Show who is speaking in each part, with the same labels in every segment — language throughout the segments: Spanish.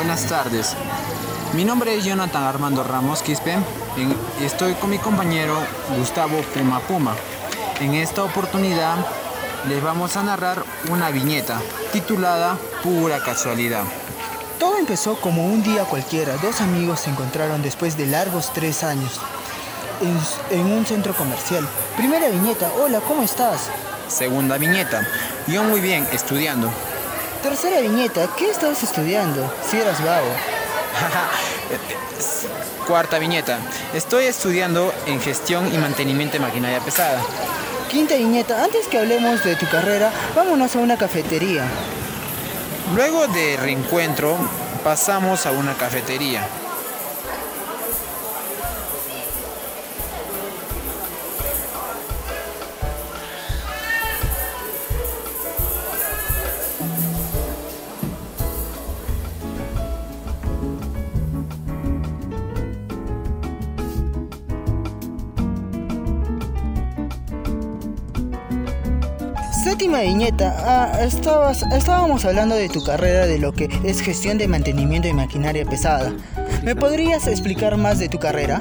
Speaker 1: Buenas tardes. Mi nombre es Jonathan Armando Ramos Quispe y estoy con mi compañero Gustavo Puma Puma. En esta oportunidad les vamos a narrar una viñeta titulada Pura Casualidad.
Speaker 2: Todo empezó como un día cualquiera. Dos amigos se encontraron después de largos tres años en, en un centro comercial. Primera viñeta, hola, ¿cómo estás?
Speaker 1: Segunda viñeta, yo muy bien, estudiando.
Speaker 2: Tercera viñeta, ¿qué estabas estudiando? Si eras vago.
Speaker 1: Cuarta viñeta, estoy estudiando en gestión y mantenimiento de maquinaria pesada.
Speaker 2: Quinta viñeta, antes que hablemos de tu carrera, vámonos a una cafetería.
Speaker 1: Luego de reencuentro, pasamos a una cafetería.
Speaker 2: Séptima viñeta, ah, estabas, estábamos hablando de tu carrera de lo que es gestión de mantenimiento de maquinaria pesada. ¿Me podrías explicar más de tu carrera?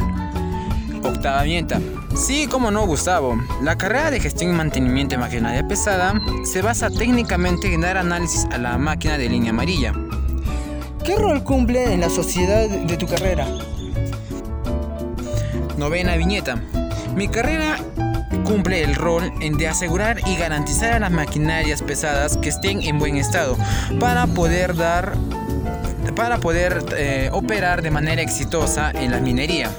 Speaker 1: Octava viñeta. Sí, como no, Gustavo. La carrera de gestión y mantenimiento de maquinaria pesada se basa técnicamente en dar análisis a la máquina de línea amarilla.
Speaker 2: ¿Qué rol cumple en la sociedad de tu carrera?
Speaker 1: Novena viñeta. Mi carrera cumple el rol de asegurar y garantizar a las maquinarias pesadas que estén en buen estado para poder dar para poder eh, operar de manera exitosa en la minería.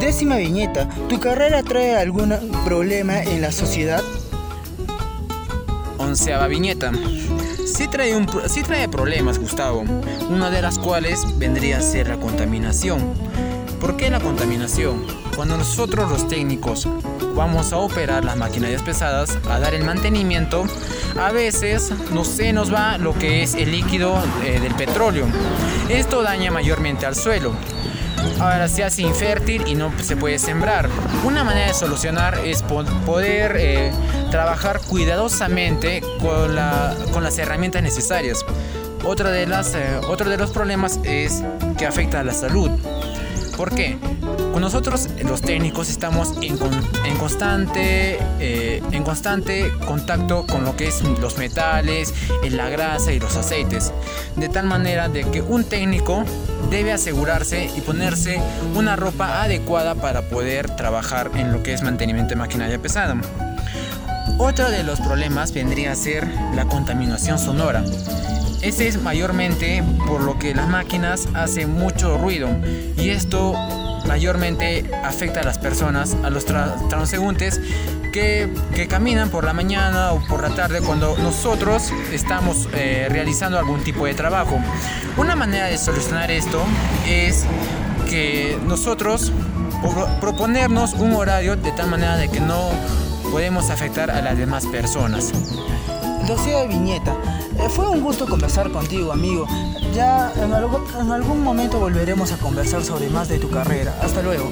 Speaker 2: Décima viñeta, ¿tu carrera trae algún problema en la sociedad?
Speaker 1: Onceava viñeta. Sí trae, un, sí trae problemas, Gustavo, una de las cuales vendría a ser la contaminación. ¿Por qué la contaminación? Cuando nosotros los técnicos vamos a operar las maquinarias pesadas, a dar el mantenimiento, a veces no se nos va lo que es el líquido eh, del petróleo. Esto daña mayormente al suelo. Ahora se hace infértil y no se puede sembrar. Una manera de solucionar es poder eh, trabajar cuidadosamente con, la, con, las herramientas necesarias. Otra de las, eh, otro de los problemas es que afecta a la salud. ¿Por qué? Nosotros los técnicos estamos en, en constante, eh, en constante contacto con lo que es los metales, la grasa y los aceites. De tal manera de que un técnico debe asegurarse y ponerse una ropa adecuada para poder trabajar en lo que es mantenimiento de maquinaria pesada. Otro de los problemas vendría a ser la contaminación sonora. Ese es mayormente por lo que las máquinas hacen mucho ruido y esto mayormente afecta a las personas, a los transeúntes que, que, caminan por la mañana o por la tarde cuando nosotros estamos eh, realizando algún tipo de trabajo. Una manera de solucionar esto es que nosotros proponernos un horario de tal manera de que no podemos afectar a las demás personas.
Speaker 2: Docia Viñeta, eh, fue un gusto conversar contigo, amigo. Ya en algún momento volveremos a conversar sobre más de tu carrera. Hasta luego.